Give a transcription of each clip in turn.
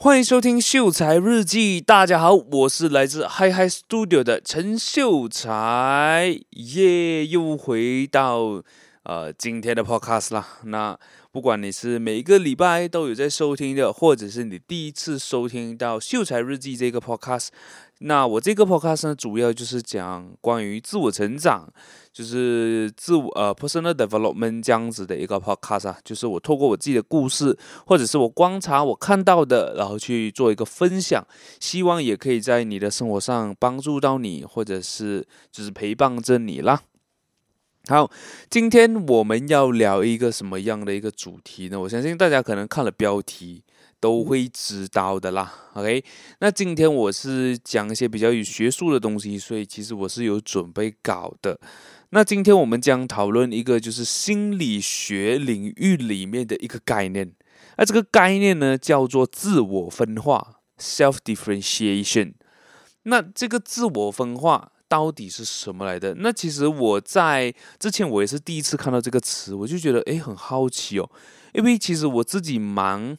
欢迎收听秀才日记，大家好，我是来自 Hi Hi Studio 的陈秀才，耶、又回到呃今天的 Podcast 啦。那不管你是每一个礼拜都有在收听的，或者是你第一次收听到秀才日记这个 Podcast。那我这个 podcast 呢，主要就是讲关于自我成长，就是自我呃 personal development 这样子的一个 podcast 啊，就是我透过我自己的故事，或者是我观察我看到的，然后去做一个分享，希望也可以在你的生活上帮助到你，或者是就是陪伴着你啦。好，今天我们要聊一个什么样的一个主题呢？我相信大家可能看了标题。都会知道的啦，OK。那今天我是讲一些比较有学术的东西，所以其实我是有准备稿的。那今天我们将讨论一个就是心理学领域里面的一个概念，那这个概念呢叫做自我分化 （self-differentiation）。那这个自我分化到底是什么来的？那其实我在之前我也是第一次看到这个词，我就觉得诶很好奇哦，因为其实我自己蛮。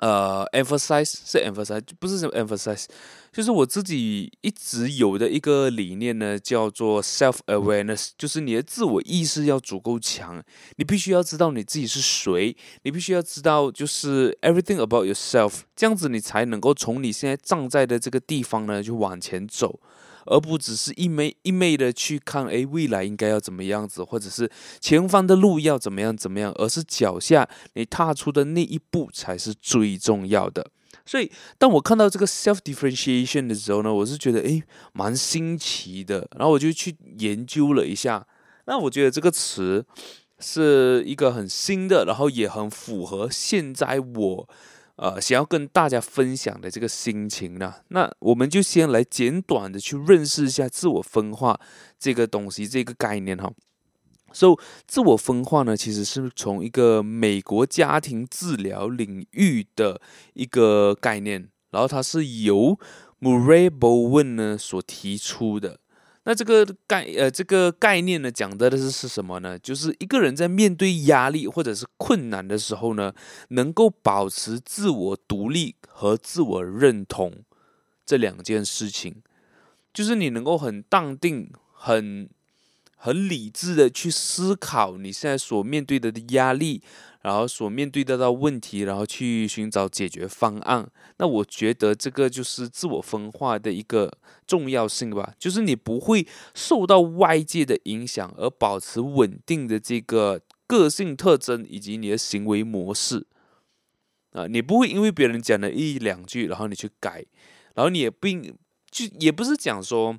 呃，emphasize 是 emphasize，不是什么 emphasize，就是我自己一直有的一个理念呢，叫做 self awareness，就是你的自我意识要足够强，你必须要知道你自己是谁，你必须要知道就是 everything about yourself，这样子你才能够从你现在站在的这个地方呢，就往前走。而不只是一昧一昧的去看，哎，未来应该要怎么样子，或者是前方的路要怎么样怎么样，而是脚下你踏出的那一步才是最重要的。所以，当我看到这个 self differentiation 的时候呢，我是觉得哎，蛮新奇的，然后我就去研究了一下。那我觉得这个词是一个很新的，然后也很符合现在我。呃，想要跟大家分享的这个心情呢，那我们就先来简短的去认识一下自我分化这个东西，这个概念哈。所以，自我分化呢，其实是从一个美国家庭治疗领域的一个概念，然后它是由 Murray Bowen 呢所提出的。那这个概呃这个概念呢，讲的是是什么呢？就是一个人在面对压力或者是困难的时候呢，能够保持自我独立和自我认同这两件事情，就是你能够很淡定、很很理智的去思考你现在所面对的压力。然后所面对得到问题，然后去寻找解决方案。那我觉得这个就是自我分化的一个重要性吧，就是你不会受到外界的影响，而保持稳定的这个个性特征以及你的行为模式。啊，你不会因为别人讲了一两句，然后你去改，然后你也并就也不是讲说。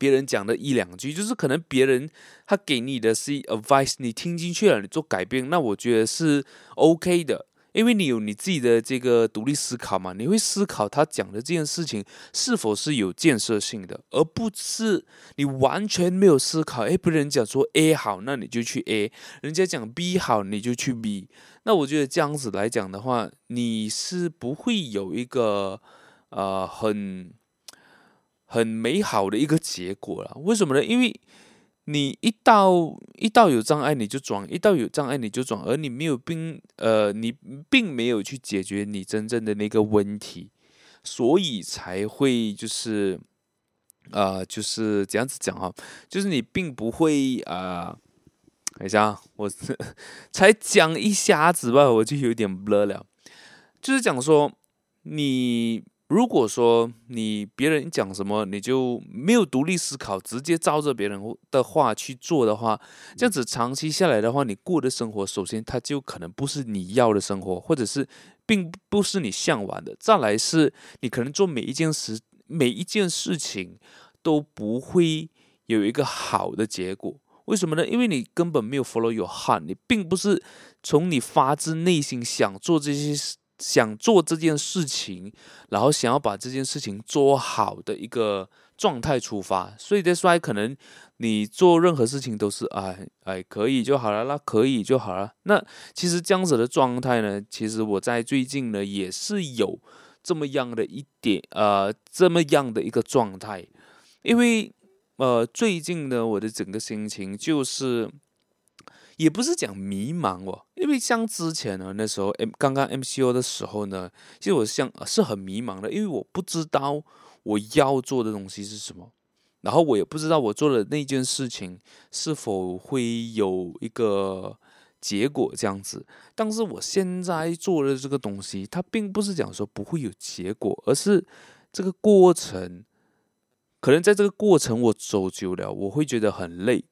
别人讲的一两句，就是可能别人他给你的是 advice，你听进去了，你做改变，那我觉得是 OK 的，因为你有你自己的这个独立思考嘛，你会思考他讲的这件事情是否是有建设性的，而不是你完全没有思考。诶，别人讲说 A 好，那你就去 A；人家讲 B 好，你就去 B。那我觉得这样子来讲的话，你是不会有一个呃很。很美好的一个结果了，为什么呢？因为你一到一到有障碍你就转，一到有障碍你就转，而你没有并呃，你并没有去解决你真正的那个问题，所以才会就是呃，就是这样子讲哈，就是你并不会啊、等一下，我 才讲一下子吧，我就有点 blur 了，就是讲说你。如果说你别人讲什么，你就没有独立思考，直接照着别人的话去做的话，这样子长期下来的话，你过的生活，首先它就可能不是你要的生活，或者是并不是你向往的。再来是，你可能做每一件事，每一件事情都不会有一个好的结果。为什么呢？因为你根本没有 follow your heart，你并不是从你发自内心想做这些事。想做这件事情，然后想要把这件事情做好的一个状态出发，所以在说可能你做任何事情都是哎哎可以就好了，那可以就好了。那其实这样子的状态呢，其实我在最近呢也是有这么样的一点呃这么样的一个状态，因为呃最近呢我的整个心情就是。也不是讲迷茫哦，因为像之前呢，那时候 M 刚刚 MCO 的时候呢，其实我像是很迷茫的，因为我不知道我要做的东西是什么，然后我也不知道我做的那件事情是否会有一个结果这样子。但是我现在做的这个东西，它并不是讲说不会有结果，而是这个过程，可能在这个过程我走久了，我会觉得很累。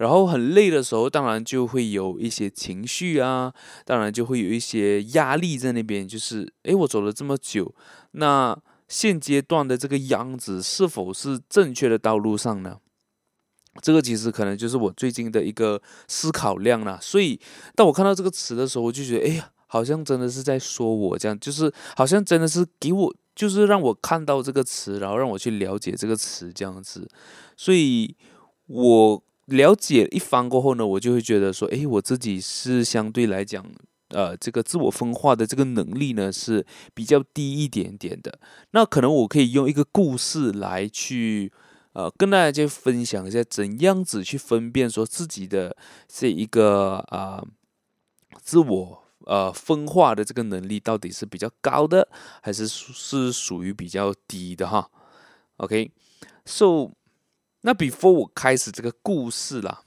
然后很累的时候，当然就会有一些情绪啊，当然就会有一些压力在那边。就是，诶，我走了这么久，那现阶段的这个样子是否是正确的道路上呢？这个其实可能就是我最近的一个思考量啦。所以，当我看到这个词的时候，我就觉得，哎呀，好像真的是在说我这样，就是好像真的是给我，就是让我看到这个词，然后让我去了解这个词这样子。所以，我。了解一番过后呢，我就会觉得说，诶，我自己是相对来讲，呃，这个自我分化的这个能力呢是比较低一点点的。那可能我可以用一个故事来去，呃，跟大家就分享一下，怎样子去分辨说自己的这一个啊、自我呃分化的这个能力到底是比较高的，还是是属于比较低的哈？OK，so。那 before 我开始这个故事啦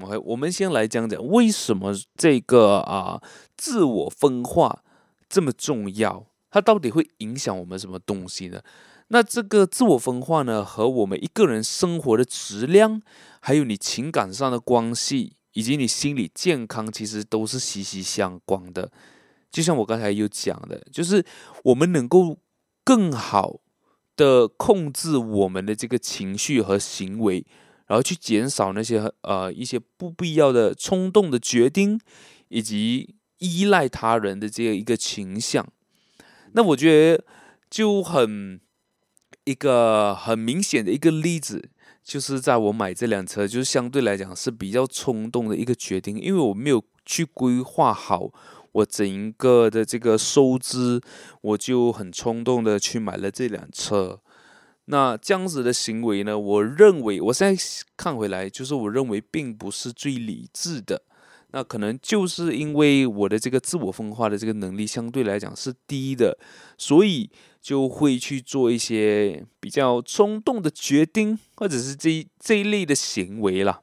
，OK，我们先来讲讲为什么这个啊自我分化这么重要，它到底会影响我们什么东西呢？那这个自我分化呢，和我们一个人生活的质量，还有你情感上的关系，以及你心理健康，其实都是息息相关的。就像我刚才有讲的，就是我们能够更好。的控制我们的这个情绪和行为，然后去减少那些呃一些不必要的冲动的决定，以及依赖他人的这样一个倾向。那我觉得就很一个很明显的一个例子，就是在我买这辆车，就是相对来讲是比较冲动的一个决定，因为我没有去规划好。我整个的这个收支，我就很冲动的去买了这辆车。那这样子的行为呢，我认为我现在看回来，就是我认为并不是最理智的。那可能就是因为我的这个自我分化的这个能力相对来讲是低的，所以就会去做一些比较冲动的决定，或者是这这一类的行为啦。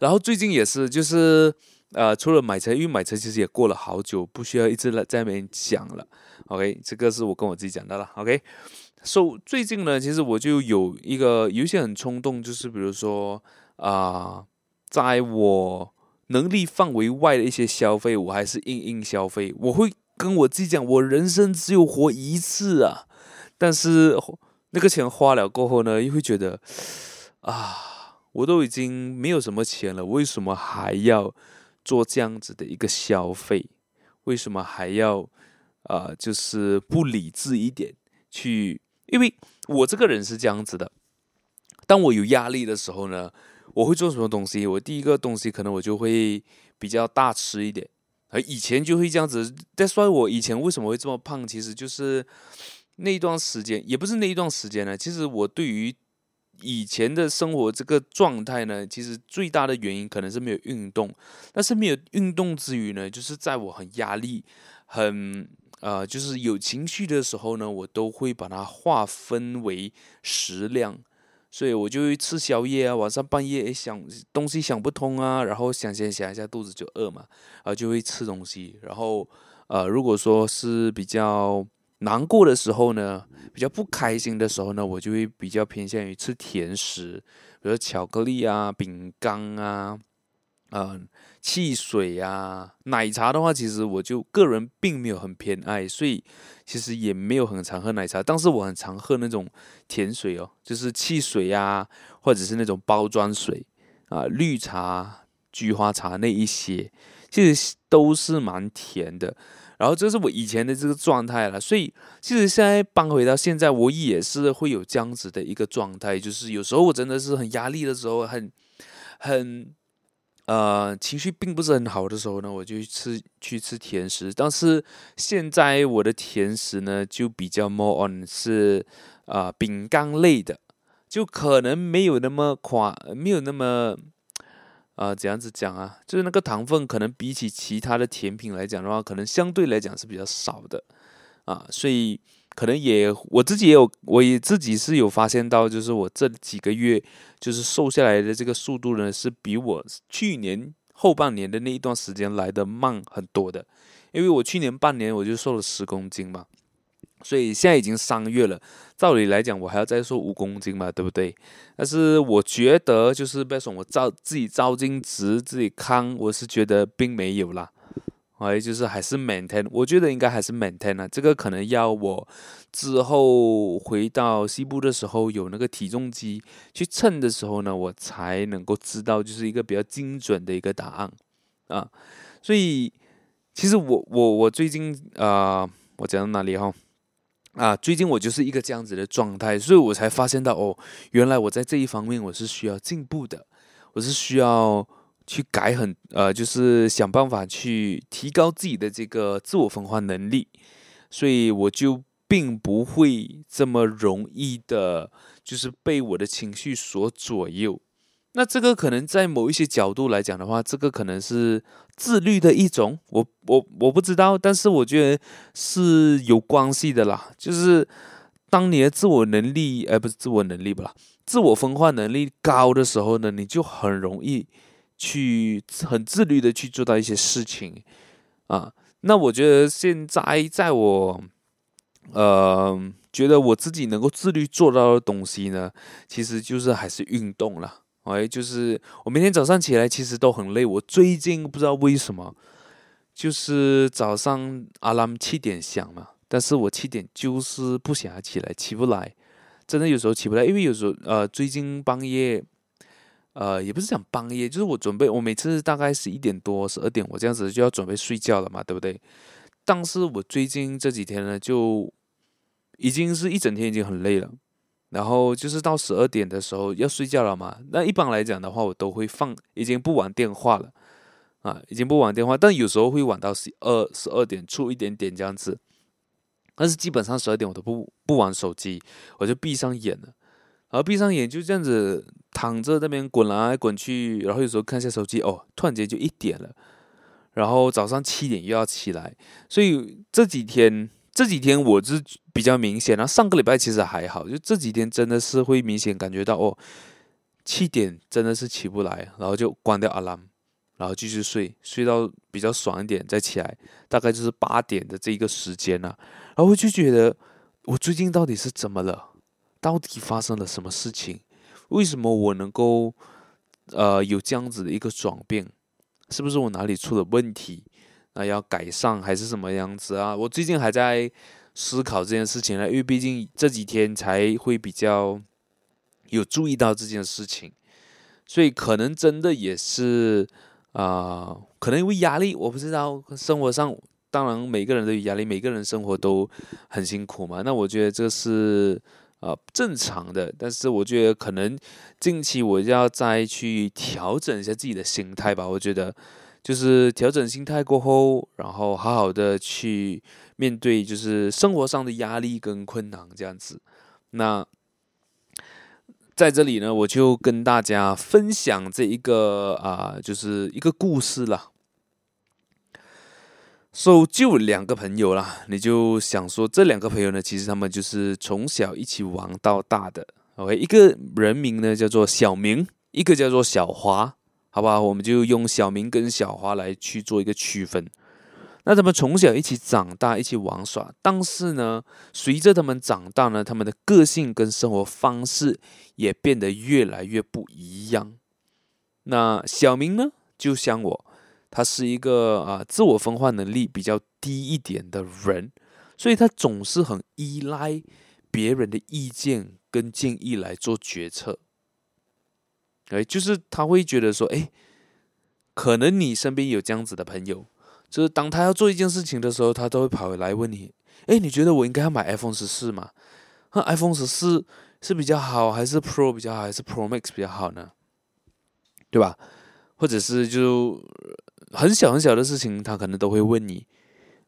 然后最近也是，就是。呃，除了买车，因为买车其实也过了好久，不需要一直来在那边讲了。OK，这个是我跟我自己讲的了。OK，so 最近呢，其实我就有一个有一些很冲动，就是比如说啊、在我能力范围外的一些消费，我还是硬硬消费。我会跟我自己讲，我人生只有活一次啊。但是那个钱花了过后呢，又会觉得啊，我都已经没有什么钱了，为什么还要？做这样子的一个消费，为什么还要、呃？就是不理智一点去？因为我这个人是这样子的，当我有压力的时候呢，我会做什么东西？我第一个东西可能我就会比较大吃一点。而以前就会这样子。再说我以前为什么会这么胖？其实就是那一段时间，也不是那一段时间呢。其实我对于以前的生活这个状态呢，其实最大的原因可能是没有运动。但是没有运动之余呢，就是在我很压力、很呃，就是有情绪的时候呢，我都会把它划分为食量。所以我就会吃宵夜啊，晚上半夜想东西想不通啊，然后想想想一下肚子就饿嘛，然后就会吃东西。然后呃，如果说是比较难过的时候呢，比较不开心的时候呢，我就会比较偏向于吃甜食，比如巧克力啊、饼干啊、嗯、汽水啊、奶茶的话，其实我就个人并没有很偏爱，所以其实也没有很常喝奶茶，但是我很常喝那种甜水哦，就是汽水啊，或者是那种包装水啊、呃，绿茶、菊花茶那一些，其实都是蛮甜的。然后这是我以前的这个状态了，所以其实现在搬回到现在，我也是会有这样子的一个状态，就是有时候我真的是很压力的时候，很很呃情绪并不是很好的时候呢，我就吃去吃甜食。但是现在我的甜食呢，就比较 more on 是啊、呃、饼干类的，就可能没有那么夸，没有那么呃，怎样子讲啊？就是那个糖分可能比起其他的甜品来讲的话，可能相对来讲是比较少的啊，所以可能也我自己也有，我也自己是有发现到，就是我这几个月就是瘦下来的这个速度呢，是比我去年后半年的那一段时间来的慢很多的，因为我去年半年我就瘦了十公斤嘛。所以现在已经三月了，照理来讲我还要再瘦五公斤嘛，对不对？但是我觉得就是别说我照自己照镜子自己看，我是觉得并没有啦，哎，就是还是 maintain，我觉得应该还是 maintain 啊。这个可能要我之后回到西部的时候有那个体重机去称的时候呢，我才能够知道就是一个比较精准的一个答案啊。所以其实我我我最近啊、我讲到哪里哈？啊，最近我就是一个这样子的状态，所以我才发现到哦，原来我在这一方面我是需要进步的，我是需要去改很呃，就是想办法去提高自己的这个自我分化能力，所以我就并不会这么容易的，就是被我的情绪所左右。那这个可能在某一些角度来讲的话，这个可能是自律的一种，我我我不知道，但是我觉得是有关系的啦。就是当你的自我能力，而、不是自我能力不啦，自我分化能力高的时候呢，你就很容易去很自律的去做到一些事情啊。那我觉得现在在我呃觉得我自己能够自律做到的东西呢，其实就是还是运动啦。哎，就是我每天早上起来其实都很累。我最近不知道为什么，就是早上阿拉姆七点响嘛，但是我七点就是不想起来，起不来，真的有时候起不来，因为有时候呃，最近半夜，呃，也不是讲半夜，就是我准备，我每次大概十一点多、十二点，我这样子就要准备睡觉了嘛，对不对？但是我最近这几天呢，就已经是一整天已经很累了。然后就是到十二点的时候要睡觉了嘛，那一般来讲的话，我都会放，已经不玩电话了，啊，已经不玩电话，但有时候会玩到十二十二点出一点点这样子，但是基本上十二点我都不不玩手机，我就闭上眼了，然后闭上眼就这样子躺着那边滚来滚去，然后有时候看一下手机，哦，突然间就一点了，然后早上七点又要起来，所以这几天。这几天我是比较明显，然后上个礼拜其实还好，就这几天真的是会明显感觉到哦，七点真的是起不来，然后就关掉 alarm，然后继续睡，睡到比较爽一点再起来，大概就是八点的这一个时间啊，然后我就觉得我最近到底是怎么了？到底发生了什么事情？为什么我能够呃有这样子的一个转变？是不是我哪里出了问题？那要改善还是什么样子啊？我最近还在思考这件事情呢，因为毕竟这几天才会比较有注意到这件事情，所以可能真的也是啊、可能因为压力，我不知道。生活上当然每个人都有压力，每个人生活都很辛苦嘛。那我觉得这是啊、正常的，但是我觉得可能近期我要再去调整一下自己的心态吧。我觉得。就是调整心态过后，然后好好的去面对，就是生活上的压力跟困难这样子。那在这里呢，我就跟大家分享这一个啊、就是一个故事啦。So, 就两个朋友啦，你就想说这两个朋友呢，其实他们就是从小一起玩到大的。OK，一个人名呢叫做小明，一个叫做小华。好吧，我们就用小明跟小华来去做一个区分。那他们从小一起长大，一起玩耍，但是呢，随着他们长大呢，他们的个性跟生活方式也变得越来越不一样。那小明呢，就像我，他是一个啊自我分化能力比较低一点的人，所以他总是很依赖别人的意见跟建议来做决策。哎，就是他会觉得说，哎，可能你身边有这样子的朋友，就是当他要做一件事情的时候，他都会跑回来问你，哎，你觉得我应该要买 iPhone 十四吗？那 iPhone 十四是比较好，还是 Pro 比较好，还是 Pro Max 比较好呢？对吧？或者是就很小很小的事情，他可能都会问你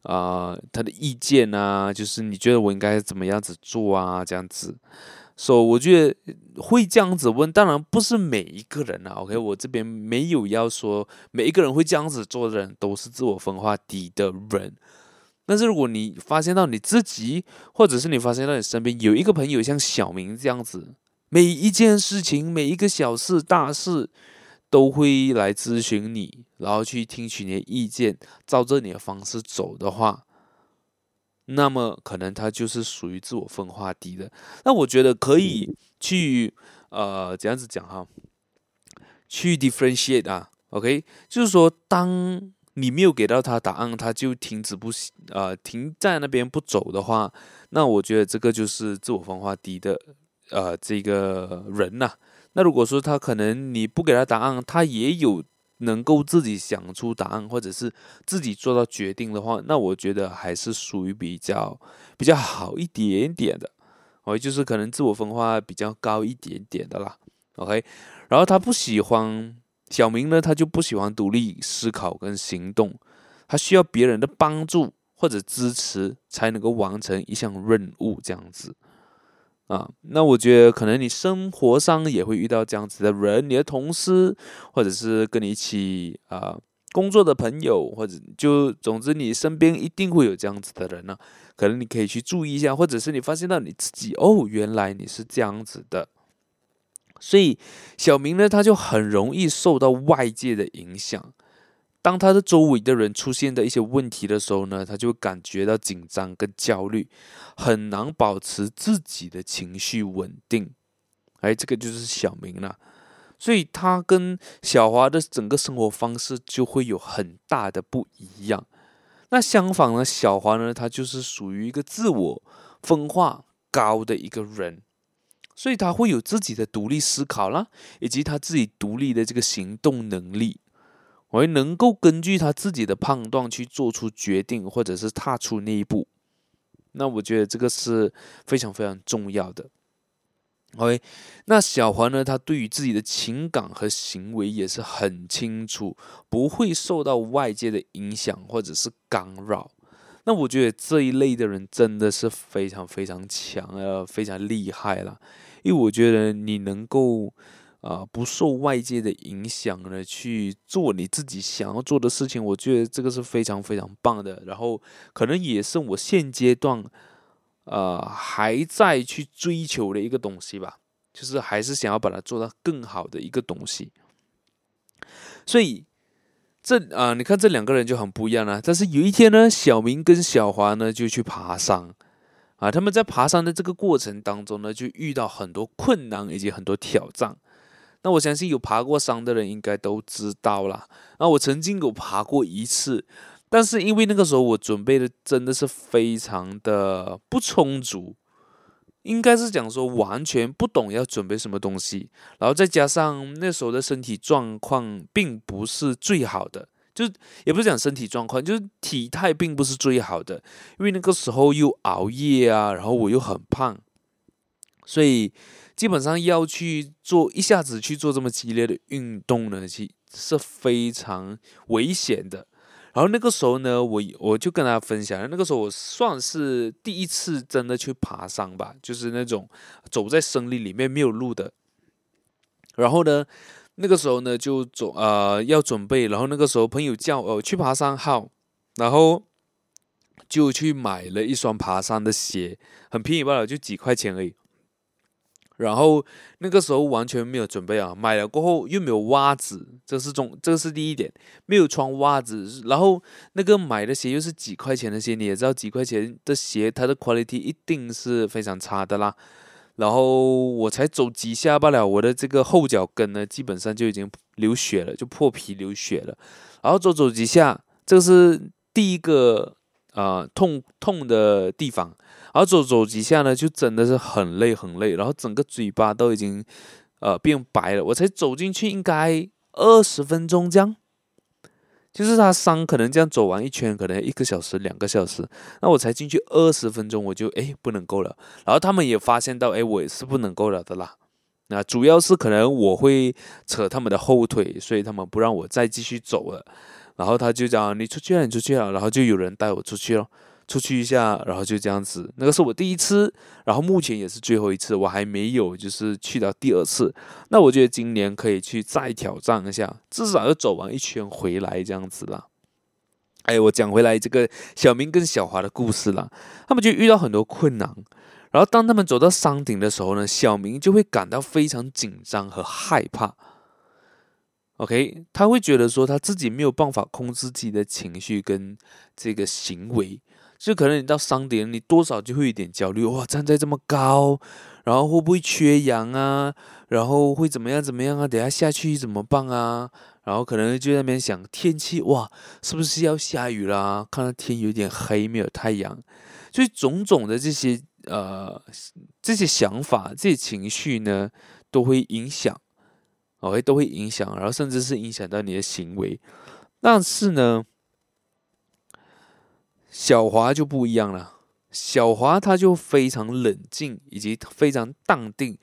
啊，他的意见啊，就是你觉得我应该怎么样子做啊，这样子。所以我觉得会这样子问，当然不是每一个人啊。OK，我这边没有要说每一个人会这样子做的人都是自我分化低的人。但是如果你发现到你自己，或者是你发现到你身边有一个朋友像小明这样子，每一件事情、每一个小事、大事都会来咨询你，然后去听取你的意见，照着你的方式走的话。那么可能他就是属于自我分化低的。那我觉得可以去呃，怎样子讲哈，去 differentiate 啊，OK，就是说，当你没有给到他答案，他就停止不呃停在那边不走的话，那我觉得这个就是自我分化低的呃这个人呐、啊。那如果说他可能你不给他答案，他也有。能够自己想出答案，或者是自己做到决定的话，那我觉得还是属于比较比较好一点点的。哦，就是可能自我分化比较高一点点的啦。OK，然后他不喜欢小明呢，他就不喜欢独立思考跟行动，他需要别人的帮助或者支持才能够完成一项任务，这样子。啊，那我觉得可能你生活上也会遇到这样子的人，你的同事，或者是跟你一起啊工作的朋友，或者就总之你身边一定会有这样子的人呢、可能你可以去注意一下，或者是你发现到你自己哦，原来你是这样子的。所以小明呢，他就很容易受到外界的影响。当他的周围的人出现的一些问题的时候呢，他就感觉到紧张跟焦虑，很难保持自己的情绪稳定。哎，这个就是小明了，所以他跟小华的整个生活方式就会有很大的不一样。那相反呢，小华呢，他就是属于一个自我分化高的一个人，所以他会有自己的独立思考啦，以及他自己独立的这个行动能力。我能够根据他自己的判断去做出决定，或者是踏出那一步，那我觉得这个是非常非常重要的。OK，那小黄呢，他对于自己的情感和行为也是很清楚，不会受到外界的影响或者是干扰。那我觉得这一类的人真的是非常非常强，呃，非常厉害了。因为我觉得你能够。啊，不受外界的影响呢，去做你自己想要做的事情，我觉得这个是非常非常棒的。然后，可能也是我现阶段，呃，还在去追求的一个东西吧，就是还是想要把它做到更好的一个东西。所以，这啊、你看这两个人就很不一样了。但是有一天呢，小明跟小华呢就去爬山，啊，他们在爬山的这个过程当中呢，就遇到很多困难以及很多挑战。那我相信有爬过山的人应该都知道啦。那我曾经有爬过一次，但是因为那个时候我准备的真的是非常的不充足，应该是讲说完全不懂要准备什么东西，然后再加上那时候的身体状况并不是最好的，就也不是讲身体状况，就是体态并不是最好的，因为那个时候又熬夜啊，然后我又很胖，所以。基本上要去做一下子去做这么激烈的运动呢，其是非常危险的。然后那个时候呢，我我就跟大家分享，那个时候我算是第一次真的去爬山吧，就是那种走在森林里面没有路的。然后呢，那个时候呢就走呃要准备，然后那个时候朋友叫我去爬山好，然后就去买了一双爬山的鞋，很便宜罢了，就几块钱而已。然后那个时候完全没有准备啊，买了过后又没有袜子，这是中，这是第一点，没有穿袜子。然后那个买的鞋又是几块钱的鞋，你也知道几块钱的鞋，它的 quality 一定是非常差的啦。然后我才走几下罢了，我的这个后脚跟呢，基本上就已经流血了，就破皮流血了。然后走走几下，这是第一个啊、痛痛的地方。然后走走几下呢，就真的是很累很累，然后整个嘴巴都已经呃变白了。我才走进去，应该二十分钟这样，就是他山可能这样走完一圈，可能一个小时两个小时。那我才进去二十分钟，我就哎不能够了。然后他们也发现到，哎我也是不能够了的啦。那主要是可能我会扯他们的后腿，所以他们不让我再继续走了。然后他就讲你出去了，你出去了，然后就有人带我出去了。出去一下，然后就这样子。那个是我第一次，然后目前也是最后一次，我还没有就是去到第二次。那我觉得今年可以去再挑战一下，至少要走完一圈回来这样子啦。哎，我讲回来这个小明跟小华的故事啦，他们就遇到很多困难。然后当他们走到山顶的时候呢，小明就会感到非常紧张和害怕。OK，他会觉得说他自己没有办法控制自己的情绪跟这个行为，就可能你到山顶，你多少就会有点焦虑。哇，站在这么高，然后会不会缺氧啊？然后会怎么样怎么样啊？等下下去怎么办啊？然后可能就在那边想天气，哇，是不是要下雨啦？看到天有点黑，没有太阳，所以种种的这些呃这些想法、这些情绪呢，都会影响。哦都会影响，然后甚至是影响到你的行为。但是呢，小华就不一样了。小华他就非常冷静，以及非常淡定，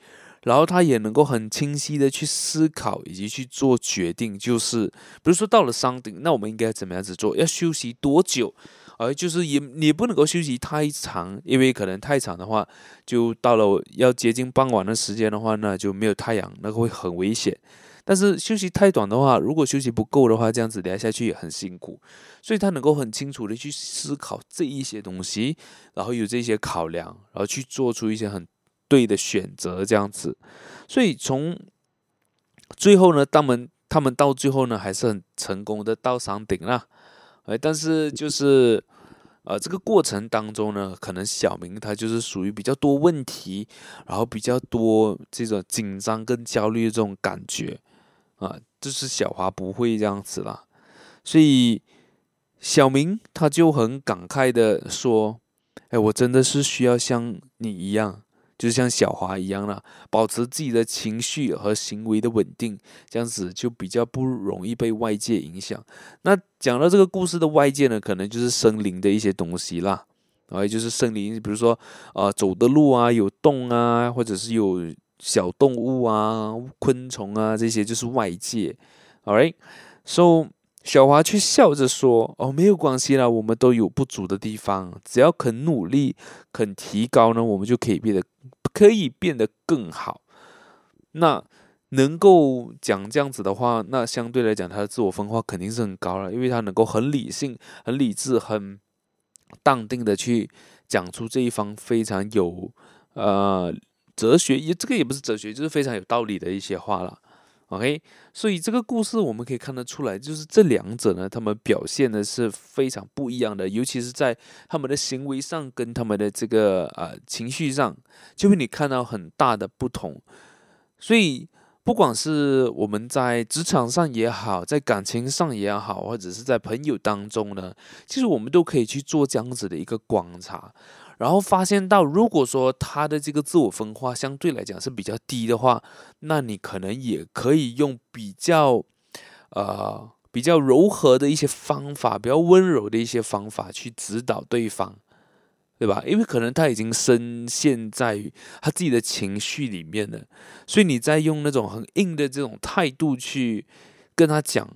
然后他也能够很清晰的去思考，以及去做决定。就是比如说到了山顶，那我们应该怎么样子做？要休息多久？而就是也也不能够休息太长，因为可能太长的话，就到了要接近傍晚的时间的话，那就没有太阳，那个会很危险。但是休息太短的话，如果休息不够的话，这样子聊下下去也很辛苦。所以他能够很清楚的去思考这一些东西，然后有这些考量，然后去做出一些很对的选择，这样子。所以从最后呢，他们他们到最后呢，还是很成功的到山顶了。哎，但是就是，呃，这个过程当中呢，可能小明他就是属于比较多问题，然后比较多这种紧张跟焦虑的这种感觉，啊，就是小华不会这样子啦，所以小明他就很感慨的说：“哎，我真的是需要像你一样。”就像小华一样了，保持自己的情绪和行为的稳定，这样子就比较不容易被外界影响。那讲到这个故事的外界呢，可能就是森林的一些东西啦，啊，就是森林，比如说啊、呃，走的路啊，有洞啊，或者是有小动物啊、昆虫啊，这些就是外界。All right，so。小华却笑着说：“哦，没有关系啦，我们都有不足的地方，只要肯努力、肯提高呢，我们就可以变得可以变得更好。那能够讲这样子的话，那相对来讲，他的自我分化肯定是很高了，因为他能够很理性、很理智、很淡定的去讲出这一方非常有呃哲学，也这个也不是哲学，就是非常有道理的一些话了。” OK，所以这个故事我们可以看得出来，就是这两者呢，他们表现的是非常不一样的，尤其是在他们的行为上跟他们的这个呃情绪上，就会你看到很大的不同。所以不管是我们在职场上也好，在感情上也好，或者是在朋友当中呢，其实我们都可以去做这样子的一个观察。然后发现到，如果说他的这个自我分化相对来讲是比较低的话，那你可能也可以用比较，呃，比较柔和的一些方法，比较温柔的一些方法去指导对方，对吧？因为可能他已经深陷在他自己的情绪里面了，所以你在用那种很硬的这种态度去跟他讲，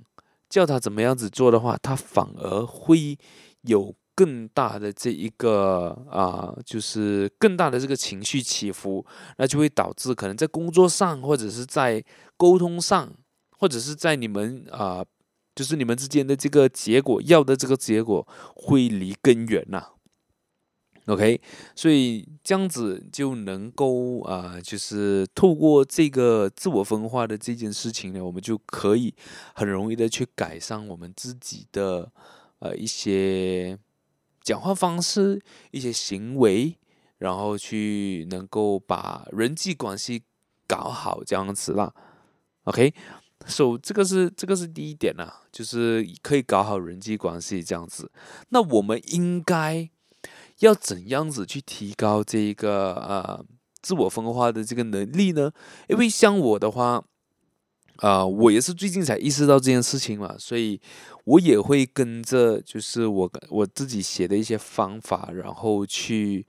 叫他怎么样子做的话，他反而会有。更大的这一个啊、就是更大的这个情绪起伏，那就会导致可能在工作上，或者是在沟通上，或者是在你们啊、就是你们之间的这个结果，要的这个结果会离更远呐。OK，所以这样子就能够啊、就是透过这个自我分化的这件事情呢，我们就可以很容易的去改善我们自己的呃一些。讲话方式、一些行为，然后去能够把人际关系搞好，这样子啦。OK，so 这个是这个是第一点啦，就是可以搞好人际关系这样子。那我们应该要怎样子去提高这一个呃自我分化的这个能力呢？因为像我的话。啊、我也是最近才意识到这件事情嘛，所以我也会跟着，就是我我自己写的一些方法，然后去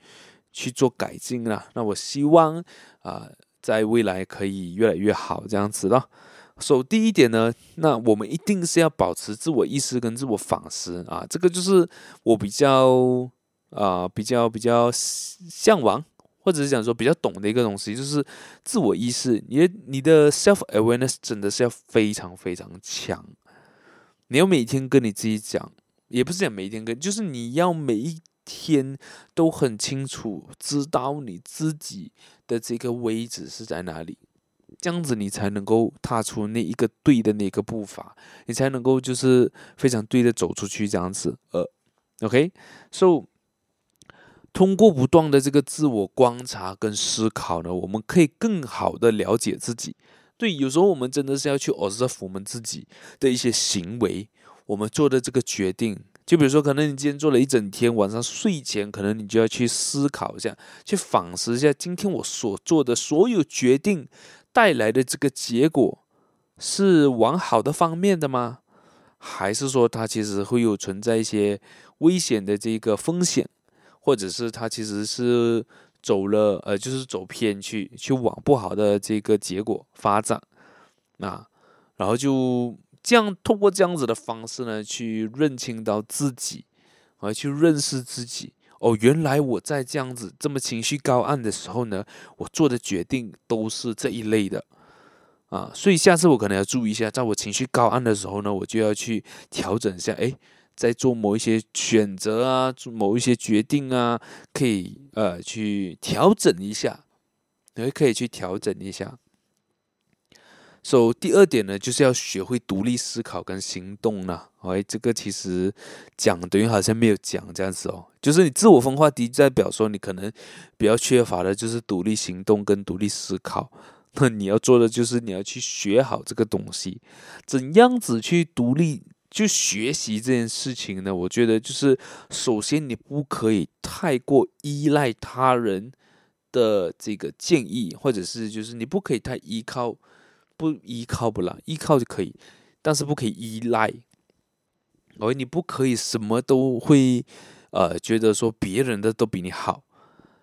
去做改进啦。那我希望啊、在未来可以越来越好这样子咯。首、第一点呢，那我们一定是要保持自我意识跟自我反思啊，这个就是我比较啊、比较比较向往，或者是讲说比较懂的一个东西，就是自我意识。你你的 self awareness 真的是要非常非常强。你要每天跟你自己讲，也不是讲每天跟，就是你要每一天都很清楚知道你自己的这个位置是在哪里。这样子你才能够踏出那一个对的那个步伐，你才能够就是非常对的走出去这样子。呃，OK，So，通过不断的这个自我观察跟思考呢，我们可以更好的了解自己。对，有时候我们真的是要去 observe 我们自己的一些行为，我们做的这个决定。就比如说，可能你今天做了一整天，晚上睡前，可能你就要去思考一下，去反思一下今天我所做的所有决定。带来的这个结果是往好的方面的吗？还是说它其实会有存在一些危险的这个风险，或者是他其实是走了呃，就是走偏去，去往不好的这个结果发展啊？然后就这样通过这样子的方式呢，去认清到自己，而去认识自己。哦，原来我在这样子这么情绪高昂的时候呢，我做的决定都是这一类的啊，所以下次我可能要注意一下，在我情绪高昂的时候呢，我就要去调整一下，诶，在做某一些选择啊，做某一些决定啊，可以呃去调整一下，也可以去调整一下。所、so, 第二点呢，就是要学会独立思考跟行动了。哎，这个其实讲等于好像没有讲这样子哦。就是你自我分化，的代表说你可能比较缺乏的就是独立行动跟独立思考。那你要做的就是你要去学好这个东西，怎样子去独立就学习这件事情呢？我觉得就是首先你不可以太过依赖他人的这个建议，或者是就是你不可以太依靠。不依靠不了，依靠就可以，但是不可以依赖。哦，你不可以什么都会，呃，觉得说别人的都比你好。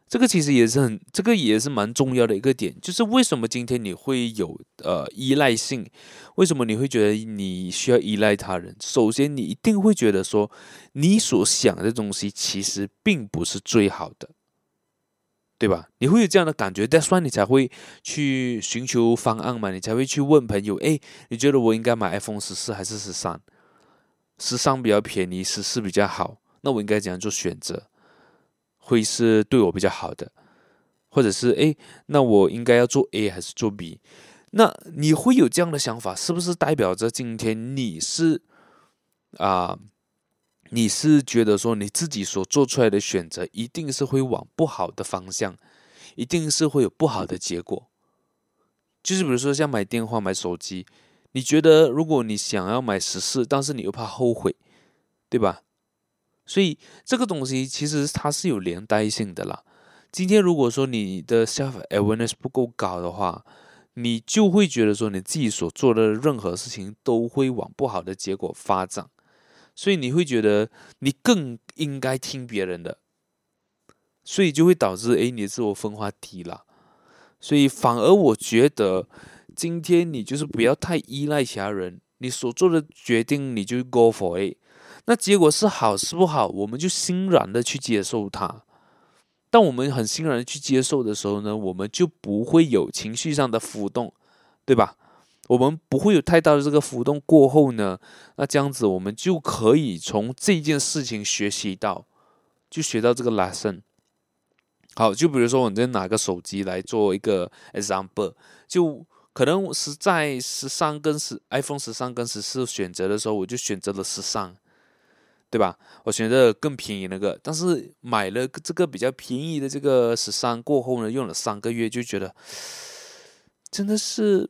这个其实也是很，这个也是蛮重要的一个点，就是为什么今天你会有呃依赖性？为什么你会觉得你需要依赖他人？首先，你一定会觉得说，你所想的东西其实并不是最好的。对吧？你会有这样的感觉，但算你才会去寻求方案嘛？你才会去问朋友，哎，你觉得我应该买 iPhone 十四还是十三？十三比较便宜，十四比较好，那我应该怎样做选择？会是对我比较好的，或者是哎，那我应该要做 A 还是做 B？那你会有这样的想法，是不是代表着今天你是啊？你是觉得说你自己所做出来的选择一定是会往不好的方向，一定是会有不好的结果。就是比如说像买电话、买手机，你觉得如果你想要买十四，但是你又怕后悔，对吧？所以这个东西其实它是有连带性的啦。今天如果说你的 self awareness 不够高的话，你就会觉得说你自己所做的任何事情都会往不好的结果发展。所以你会觉得你更应该听别人的，所以就会导致诶，你的自我分化低了。所以反而我觉得今天你就是不要太依赖其他人，你所做的决定你就 go for it。那结果是好是不好，我们就欣然的去接受它。当我们很欣然的去接受的时候呢，我们就不会有情绪上的浮动，对吧？我们不会有太大的这个浮动过后呢，那这样子我们就可以从这件事情学习到，就学到这个 lesson。好，就比如说我在拿个手机来做一个 example，就可能是在十三跟十 iPhone 十三跟十四选择的时候，我就选择了十三，对吧？我选择更便宜那个，但是买了这个比较便宜的这个十三过后呢，用了三个月就觉得真的是。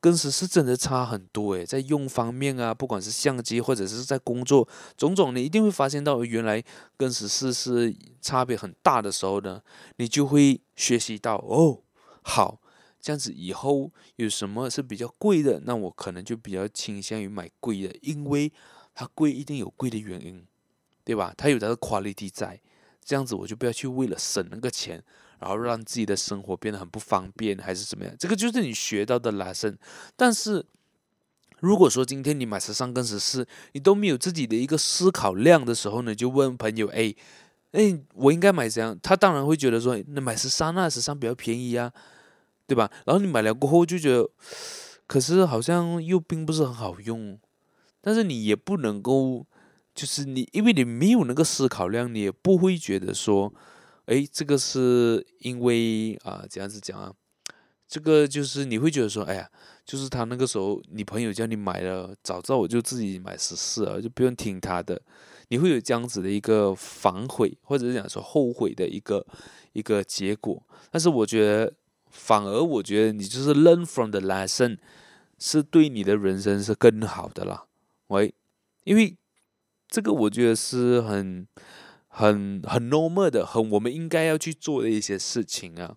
跟十四真的差很多诶，在用方面啊，不管是相机或者是在工作种种，你一定会发现到原来跟十四是差别很大的时候呢，你就会学习到哦，好，这样子以后有什么是比较贵的，那我可能就比较倾向于买贵的，因为它贵一定有贵的原因，对吧？它有它的 quality 在，这样子我就不要去为了省那个钱。然后让自己的生活变得很不方便，还是怎么样？这个就是你学到的 lesson。但是，如果说今天你买十三跟十四，你都没有自己的一个思考量的时候呢，就问朋友：哎，哎，我应该买怎样？他当然会觉得说，那买十三啊，十三比较便宜啊，对吧？然后你买了过后就觉得，可是好像又并不是很好用，但是你也不能够，就是你因为你没有那个思考量，你也不会觉得说，哎，这个是因为啊，这样子讲啊，这个就是你会觉得说，哎呀，就是他那个时候你朋友叫你买了，早知道我就自己买十四啊，就不用听他的。你会有这样子的一个反悔，或者是讲说后悔的一个一个结果。但是我觉得，反而我觉得你就是 learn from the lesson，是对你的人生是更好的啦。喂，因为这个我觉得是很很很 normal 的，很我们应该要去做的一些事情啊，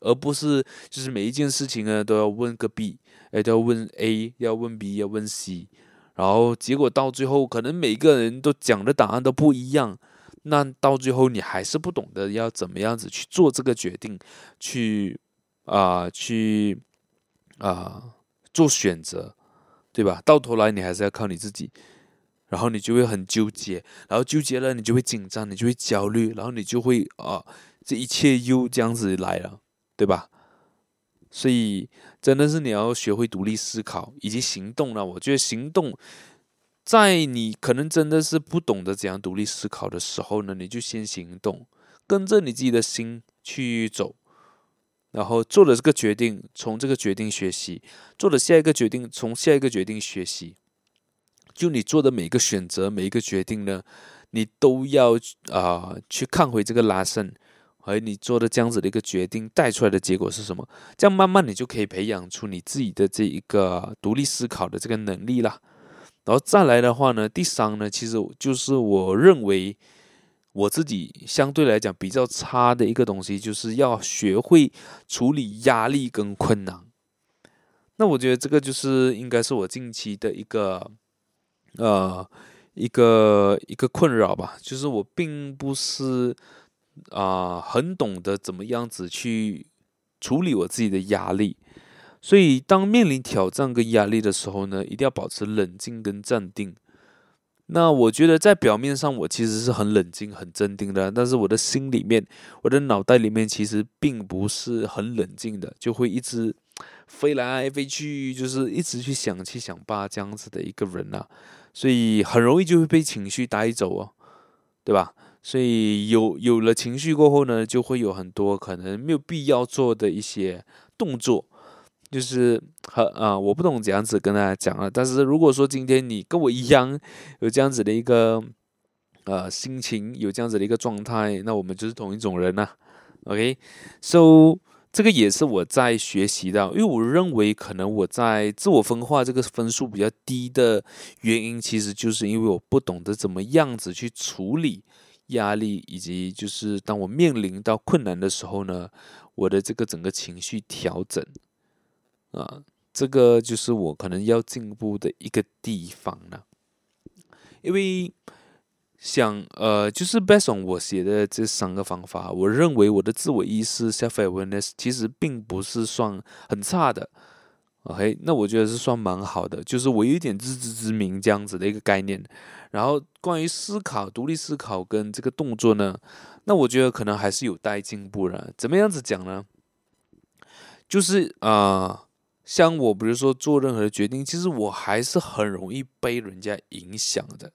而不是就是每一件事情呢都要问个 B，哎，都要问 A，要问 B，要问 C。然后结果到最后，可能每个人都讲的答案都不一样，那到最后你还是不懂得要怎么样子去做这个决定，去啊、去啊、做选择，对吧？到头来你还是要靠你自己，然后你就会很纠结，然后纠结了你就会紧张，你就会焦虑，然后你就会啊，这一切又这样子来了，对吧？所以。真的是你要学会独立思考以及行动了。我觉得行动，在你可能真的是不懂得怎样独立思考的时候呢，你就先行动，跟着你自己的心去走，然后做了这个决定，从这个决定学习，做了下一个决定，从下一个决定学习。就你做的每一个选择，每一个决定呢，你都要啊、去看回这个拉伸。而你做的这样子的一个决定带出来的结果是什么？这样慢慢你就可以培养出你自己的这一个独立思考的这个能力啦。然后再来的话呢，第三呢，其实就是我认为我自己相对来讲比较差的一个东西，就是要学会处理压力跟困难。那我觉得这个就是应该是我近期的一个呃一个一个困扰吧，就是我并不是。啊、很懂得怎么样子去处理我自己的压力，所以当面临挑战跟压力的时候呢，一定要保持冷静跟镇定。那我觉得在表面上我其实是很冷静、很镇定的，但是我的心里面、我的脑袋里面其实并不是很冷静的，就会一直飞来飞去，就是一直去想七想八这样子的一个人啊，所以很容易就会被情绪带走哦，对吧？所以有有了情绪过后呢，就会有很多可能没有必要做的一些动作，就是和啊，我不懂怎样子跟大家讲啊。但是如果说今天你跟我一样有这样子的一个呃心情，有这样子的一个状态，那我们就是同一种人呐。OK，so 这个也是我在学习的，因为我认为可能我在自我分化这个分数比较低的原因，其实就是因为我不懂得怎么样子去处理。压力以及就是当我面临到困难的时候呢，我的这个整个情绪调整啊，这个就是我可能要进步的一个地方了。因为想呃，就是 based on 我写的这三个方法，我认为我的自我意识 self-awareness 其实并不是算很差的。OK，那我觉得是算蛮好的，就是我有一点自知之明这样子的一个概念。然后关于思考、独立思考跟这个动作呢，那我觉得可能还是有待进步的。怎么样子讲呢？就是啊、像我比如说做任何的决定，其实我还是很容易被人家影响的。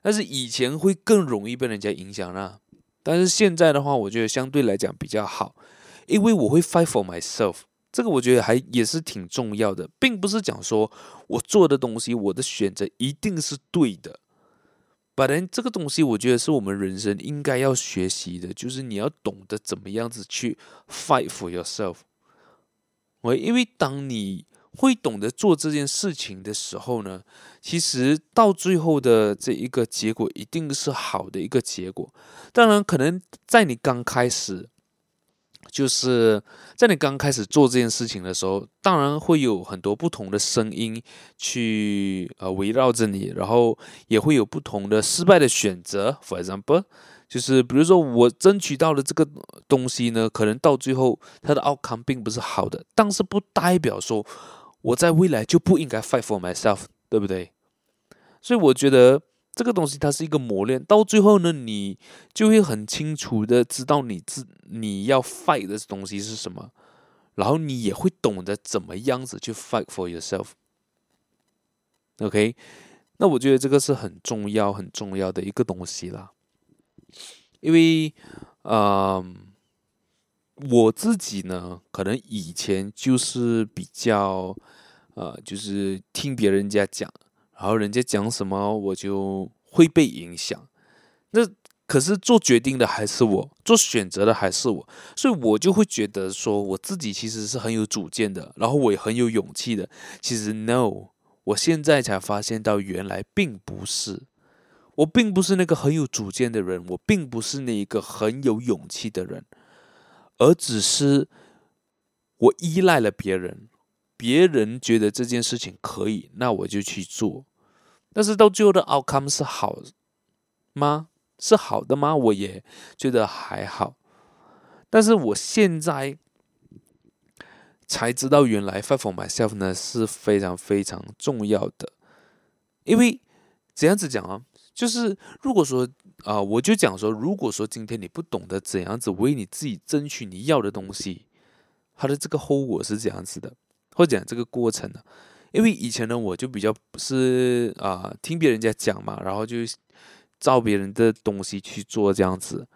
但是以前会更容易被人家影响啦。但是现在的话，我觉得相对来讲比较好，因为我会 fight for myself。这个我觉得还也是挺重要的，并不是讲说我做的东西，我的选择一定是对的。本来这个东西，我觉得是我们人生应该要学习的，就是你要懂得怎么样子去 fight for yourself。喂，因为当你会懂得做这件事情的时候呢，其实到最后的这一个结果一定是好的一个结果。当然，可能在你刚开始。就是在你刚开始做这件事情的时候，当然会有很多不同的声音去呃围绕着你，然后也会有不同的失败的选择。For example，就是比如说我争取到了这个东西呢，可能到最后它的 outcome 并不是好的，但是不代表说我在未来就不应该 fight for myself，对不对？所以我觉得这个东西它是一个磨练，到最后呢，你就会很清楚的知道你自你要 fight 的东西是什么，然后你也会懂得怎么样子去 fight for yourself。OK，那我觉得这个是很重要、很重要的一个东西啦，因为，嗯、我自己呢，可能以前就是比较，呃，就是听别人家讲。然后人家讲什么，我就会被影响。那可是做决定的还是我，做选择的还是我，所以我就会觉得说，我自己其实是很有主见的，然后我也很有勇气的。其实 no，我现在才发现到，原来并不是，我并不是那个很有主见的人，我并不是那一个很有勇气的人，而只是我依赖了别人，别人觉得这件事情可以，那我就去做。但是到最后的 outcome 是好吗？是好的吗？我也觉得还好。但是我现在才知道，原来 “for myself 呢是非常非常重要的。因为怎样子讲啊？就是如果说啊、我就讲说，如果说今天你不懂得怎样子为你自己争取你要的东西，它的这个后果是这样子的，或者讲这个过程呢？因为以前呢，我就比较是啊、听别人家讲嘛，然后就照别人的东西去做这样子，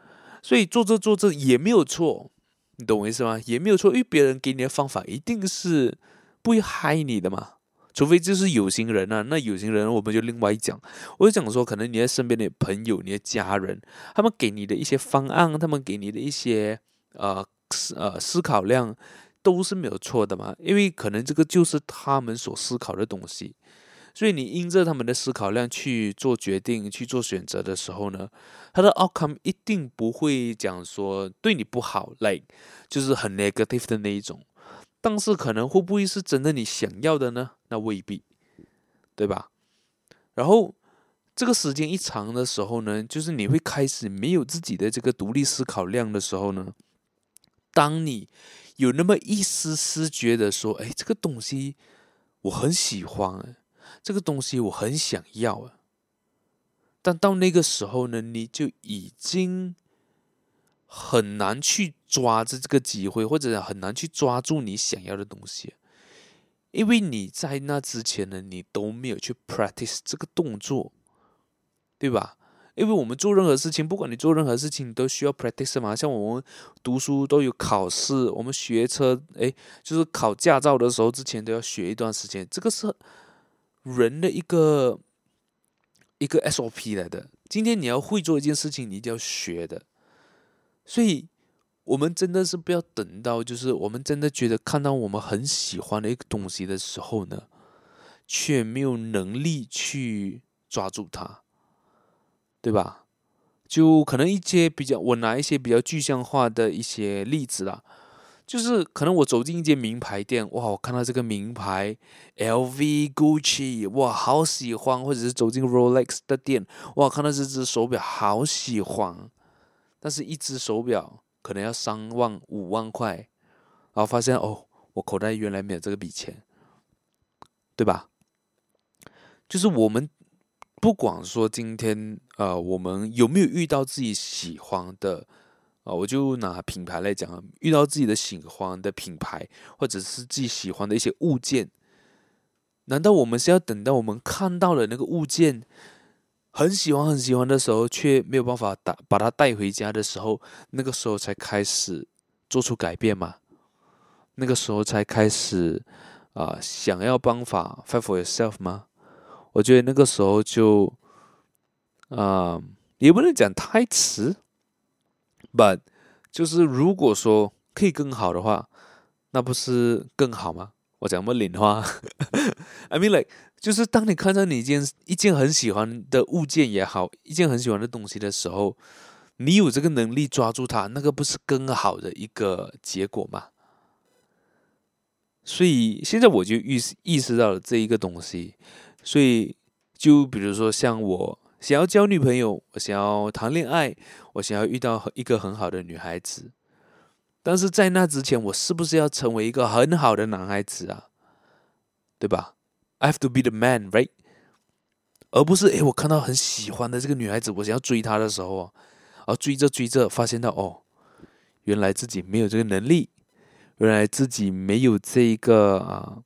所以做这做这也没有错，你懂我意思吗？也没有错，因为别人给你的方法一定是不会害你的嘛，除非就是有心人啊，那有心人我们就另外讲。我就讲说，可能你在身边的朋友、你的家人，他们给你的一些方案，他们给你的一些呃思呃思考量。都是没有错的嘛，因为可能这个就是他们所思考的东西，所以你因着他们的思考量去做决定、去做选择的时候呢，他的 outcome 一定不会讲说对你不好，like 就是很 negative 的那一种，但是可能会不会是真的你想要的呢？那未必，对吧？然后这个时间一长的时候呢，就是你会开始没有自己的这个独立思考量的时候呢，当你有那么一丝丝觉得说，哎，这个东西我很喜欢，这个东西我很想要啊。但到那个时候呢，你就已经很难去抓着这个机会，或者很难去抓住你想要的东西，因为你在那之前呢，你都没有去 practice 这个动作，对吧？因为我们做任何事情，不管你做任何事情，你都需要 practice 嘛。像我们读书都有考试，我们学车，哎，就是考驾照的时候，之前都要学一段时间。这个是人的一个一个 SOP 来的。今天你要会做一件事情，你一定要学的。所以，我们真的是不要等到，就是我们真的觉得看到我们很喜欢的一个东西的时候呢，却没有能力去抓住它。对吧？就可能一些比较，我拿一些比较具象化的一些例子啦，就是可能我走进一间名牌店，哇，我看到这个名牌，LV、Gucci，哇，好喜欢；或者是走进 Rolex 的店，哇，看到这只手表，好喜欢。但是，一只手表可能要三万、五万块，然后发现哦，我口袋原来没有这个笔钱，对吧？就是我们。不管说今天呃，我们有没有遇到自己喜欢的啊、呃，我就拿品牌来讲，遇到自己的喜欢的品牌，或者是自己喜欢的一些物件，难道我们是要等到我们看到了那个物件很喜欢很喜欢的时候，却没有办法打把它带回家的时候，那个时候才开始做出改变嘛？那个时候才开始啊、想要办法 fight for yourself 吗？我觉得那个时候就，啊、也不能讲太迟，but 就是如果说可以更好的话，那不是更好吗？我讲么领花，I mean like，就是当你看到你一件一件很喜欢的物件也好，一件很喜欢的东西的时候，你有这个能力抓住它，那个不是更好的一个结果吗？所以现在我就意识意识到了这一个东西。所以，就比如说，像我想要交女朋友，我想要谈恋爱，我想要遇到一个很好的女孩子，但是在那之前，我是不是要成为一个很好的男孩子啊？对吧？I have to be the man, right？而不是诶，我看到很喜欢的这个女孩子，我想要追她的时候啊，而追着追着，发现到哦，原来自己没有这个能力，原来自己没有这一个啊，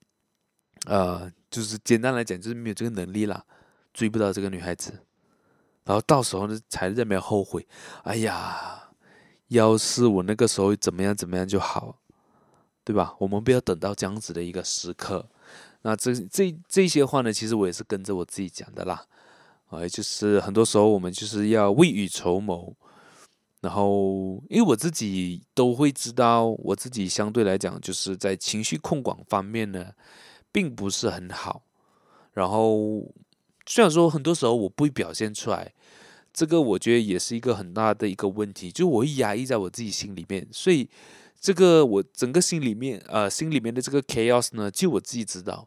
呃，就是简单来讲，就是没有这个能力啦，追不到这个女孩子，然后到时候呢，才在那边后悔，哎呀，要是我那个时候怎么样怎么样就好，对吧？我们不要等到这样子的一个时刻。那这这这些话呢，其实我也是跟着我自己讲的啦，哎，就是很多时候我们就是要未雨绸缪，然后因为我自己都会知道，我自己相对来讲就是在情绪控管方面呢，并不是很好。然后虽然说很多时候我不会表现出来，这个我觉得也是一个很大的一个问题，就我会压抑在我自己心里面，所以。这个我整个心里面，呃，心里面的这个 chaos 呢，就我自己知道，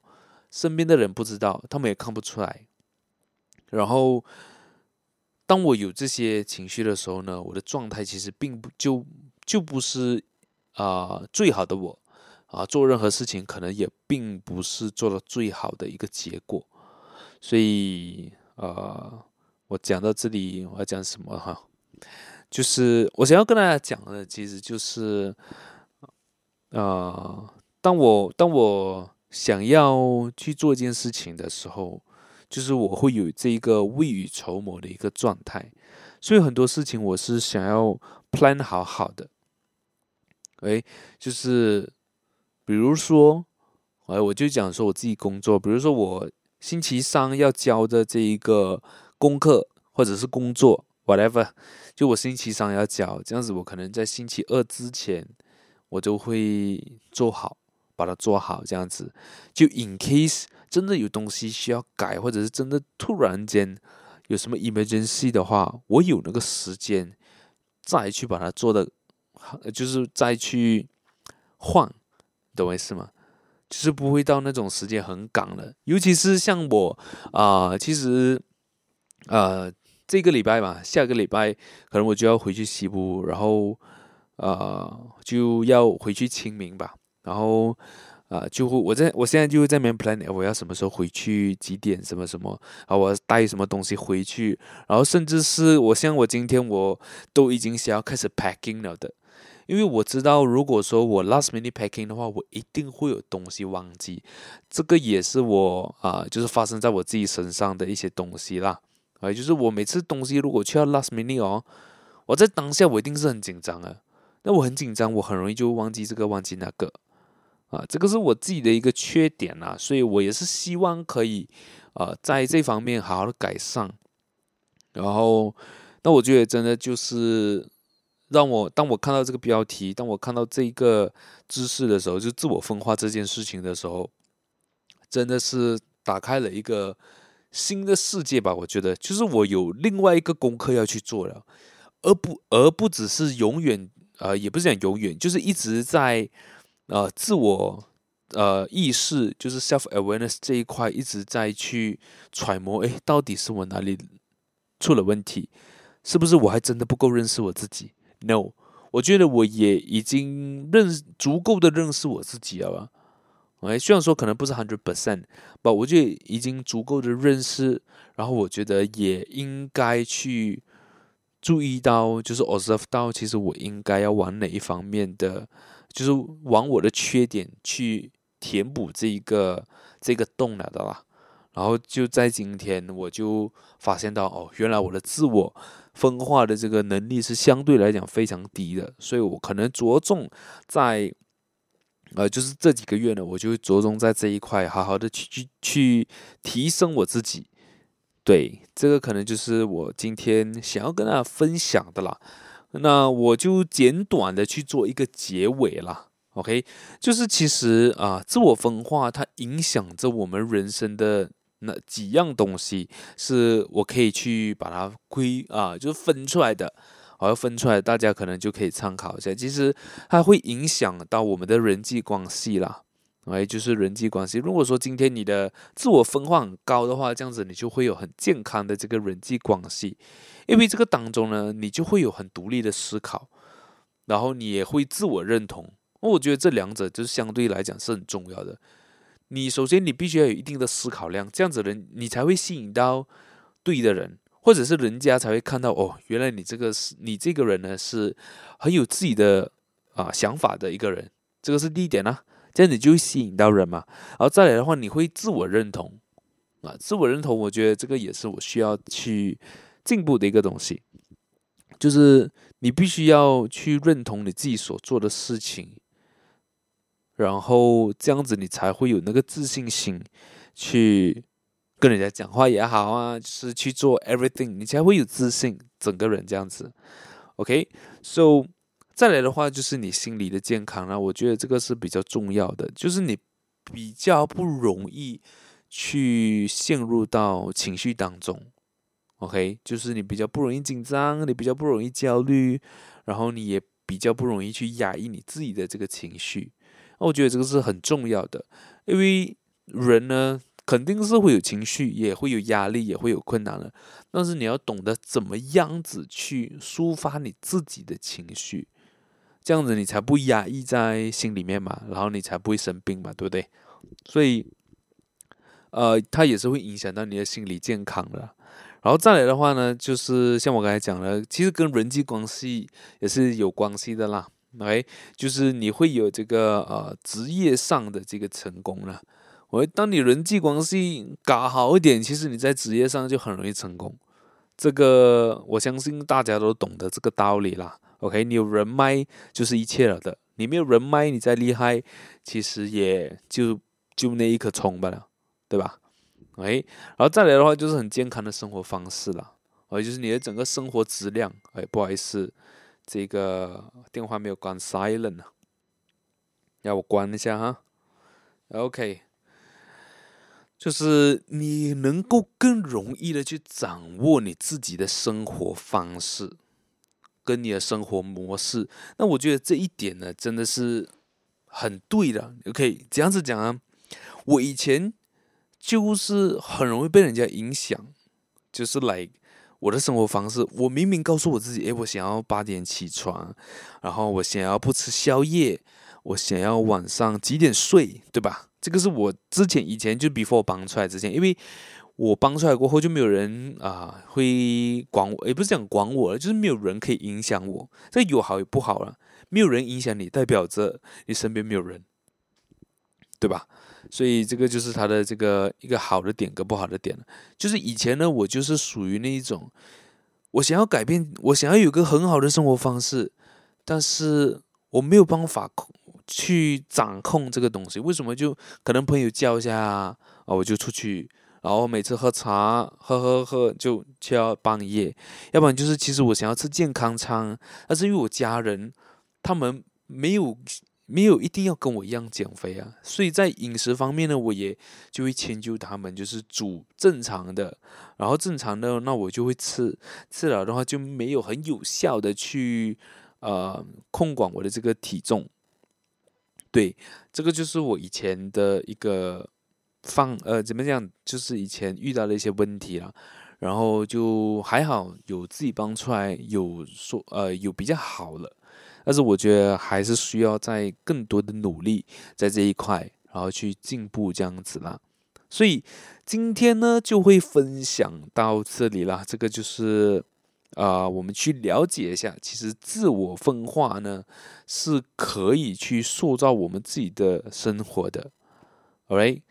身边的人不知道，他们也看不出来。然后，当我有这些情绪的时候呢，我的状态其实并不就就不是啊、最好的我啊、做任何事情可能也并不是做到最好的一个结果。所以，呃，我讲到这里，我要讲什么哈？就是我想要跟大家讲的，其实就是，呃，当我当我想要去做一件事情的时候，就是我会有这一个未雨绸缪的一个状态，所以很多事情我是想要 plan 好好的。哎，就是比如说，哎，我就讲说我自己工作，比如说我星期三要交的这一个功课或者是工作，whatever。就我星期三要交，这样子我可能在星期二之前，我就会做好，把它做好，这样子。就 in case 真的有东西需要改，或者是真的突然间有什么 emergency 的话，我有那个时间再去把它做的，就是再去换，懂我意思吗？就是不会到那种时间很赶了。尤其是像我啊、其实呃。这个礼拜吧，下个礼拜可能我就要回去西部，然后呃就要回去清明吧，然后啊、呃、就会我在我现在就会在那边 plan，我要什么时候回去，几点什么什么，啊我要带什么东西回去，然后甚至是我像我今天我都已经想要开始 packing 了的，因为我知道如果说我 last minute packing 的话，我一定会有东西忘记，这个也是我啊、就是发生在我自己身上的一些东西啦。哎，就是我每次东西如果去到 last minute 哦，我在当下我一定是很紧张啊。那我很紧张，我很容易就忘记这个忘记那个啊，这个是我自己的一个缺点呐。所以我也是希望可以啊，在这方面好好的改善。然后，那我觉得真的就是让我当我看到这个标题，当我看到这个知识的时候，就自我分化这件事情的时候，真的是打开了一个。新的世界吧，我觉得就是我有另外一个功课要去做了，而不而不只是永远，呃，也不是讲永远，就是一直在，呃，自我，呃，意识，就是 self awareness 这一块一直在去揣摩，诶，到底是我哪里出了问题？是不是我还真的不够认识我自己？No，我觉得我也已经认足够的认识我自己了吧。哎，虽然说可能不是 hundred percent，不，我觉得已经足够的认识，然后我觉得也应该去注意到，就是 observe 到，其实我应该要往哪一方面的，就是往我的缺点去填补这一个这个洞了的啦。然后就在今天，我就发现到，哦，原来我的自我分化的这个能力是相对来讲非常低的，所以我可能着重在。呃，就是这几个月呢，我就会着重在这一块，好好的去去去提升我自己。对，这个可能就是我今天想要跟大家分享的啦。那我就简短的去做一个结尾啦。OK，就是其实啊、自我分化它影响着我们人生的那几样东西，是我可以去把它归啊、就是分出来的。我要分出来，大家可能就可以参考一下。其实它会影响到我们的人际关系啦，哎，就是人际关系。如果说今天你的自我分化很高的话，这样子你就会有很健康的这个人际关系，因为这个当中呢，你就会有很独立的思考，然后你也会自我认同。我觉得这两者就是相对来讲是很重要的。你首先你必须要有一定的思考量，这样子人你才会吸引到对的人，或者是人家才会看到哦，原来你这个是你这个人呢是很有自己的啊想法的一个人，这个是第一点啊，这样你就会吸引到人嘛。然后再来的话，你会自我认同啊，自我认同，我觉得这个也是我需要去进步的一个东西，就是你必须要去认同你自己所做的事情。然后这样子，你才会有那个自信心，去跟人家讲话也好啊，就是去做 everything，你才会有自信，整个人这样子。OK，so 再来的话就是你心理的健康了，我觉得这个是比较重要的，就是你比较不容易去陷入到情绪当中。OK，就是你比较不容易紧张，你比较不容易焦虑，然后你也比较不容易去压抑你自己的这个情绪。那我觉得这个是很重要的，因为人呢肯定是会有情绪，也会有压力，也会有困难的。但是你要懂得怎么样子去抒发你自己的情绪，这样子你才不压抑在心里面嘛，然后你才不会生病嘛，对不对？所以，呃，它也是会影响到你的心理健康的。然后再来的话呢，就是像我刚才讲的，其实跟人际关系也是有关系的啦。OK，就是你会有这个呃职业上的这个成功了。我当你人际关系搞好一点，其实你在职业上就很容易成功。这个我相信大家都懂得这个道理啦。OK，你有人脉就是一切了的。你没有人脉，你再厉害，其实也就就那一颗葱罢了，对吧？OK，然后再来的话就是很健康的生活方式了。哦，就是你的整个生活质量。哎，不好意思。这个电话没有关 silent 啊，要我关一下哈。OK，就是你能够更容易的去掌握你自己的生活方式，跟你的生活模式。那我觉得这一点呢，真的是很对的。OK，这样子讲啊，我以前就是很容易被人家影响，就是来。我的生活方式，我明明告诉我自己，诶，我想要八点起床，然后我想要不吃宵夜，我想要晚上几点睡，对吧？这个是我之前以前就 before 我帮出来之前，因为我帮出来过后就没有人啊、会管我，也不是讲管我了，就是没有人可以影响我。这有好有不好了，没有人影响你，代表着你身边没有人，对吧？所以这个就是他的这个一个好的点跟不好的点，就是以前呢，我就是属于那一种，我想要改变，我想要有个很好的生活方式，但是我没有办法控去掌控这个东西。为什么？就可能朋友叫一下啊，我就出去，然后每次喝茶喝喝喝就就要半夜，要不然就是其实我想要吃健康餐，但是因为我家人他们没有。没有一定要跟我一样减肥啊，所以在饮食方面呢，我也就会迁就他们，就是煮正常的，然后正常的那我就会吃，吃了的话就没有很有效的去呃控管我的这个体重。对，这个就是我以前的一个放呃怎么讲，就是以前遇到的一些问题了，然后就还好有自己帮出来，有说呃有比较好了。但是我觉得还是需要在更多的努力在这一块，然后去进步这样子啦。所以今天呢就会分享到这里啦。这个就是啊、我们去了解一下，其实自我分化呢是可以去塑造我们自己的生活的。Alright，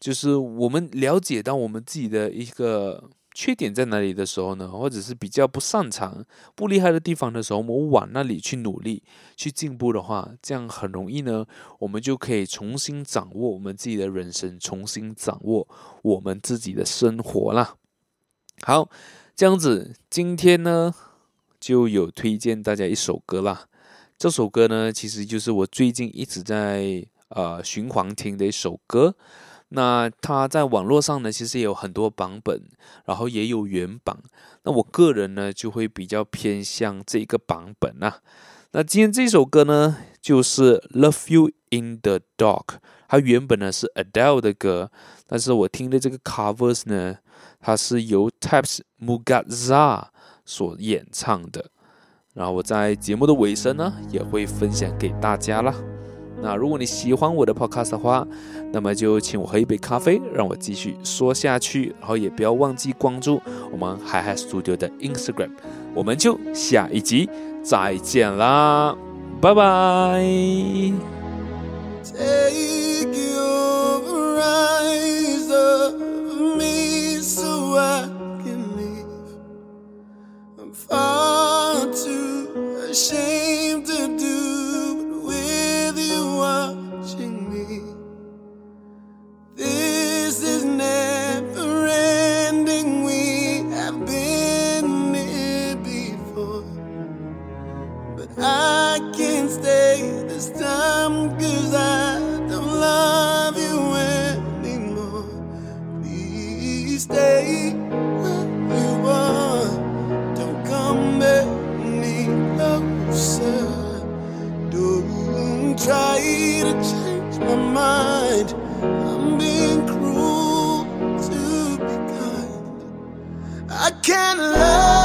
就是我们了解到我们自己的一个。缺点在哪里的时候呢？或者是比较不擅长、不厉害的地方的时候，我们往那里去努力、去进步的话，这样很容易呢，我们就可以重新掌握我们自己的人生，重新掌握我们自己的生活啦。好，这样子，今天呢就有推荐大家一首歌啦。这首歌呢，其实就是我最近一直在呃循环听的一首歌。那它在网络上呢，其实也有很多版本，然后也有原版。那我个人呢，就会比较偏向这个版本啊。那今天这首歌呢，就是《Love You in the Dark》，它原本呢是 Adele 的歌，但是我听的这个 covers 呢，它是由 Teps Mugatsa 所演唱的。然后我在节目的尾声呢，也会分享给大家啦。那如果你喜欢我的 podcast 的话，那么就请我喝一杯咖啡，让我继续说下去。然后也不要忘记关注我们 Hyhy Studio 的 Instagram。我们就下一集再见啦，拜拜。rise of me so I can leave. I'm far too ashamed to do it with you watching me. This is never ending. We have been here before, but I can't stay this time cause I don't love. stay where you are. Don't come any closer. Don't try to change my mind. I'm being cruel to be kind. I can't love.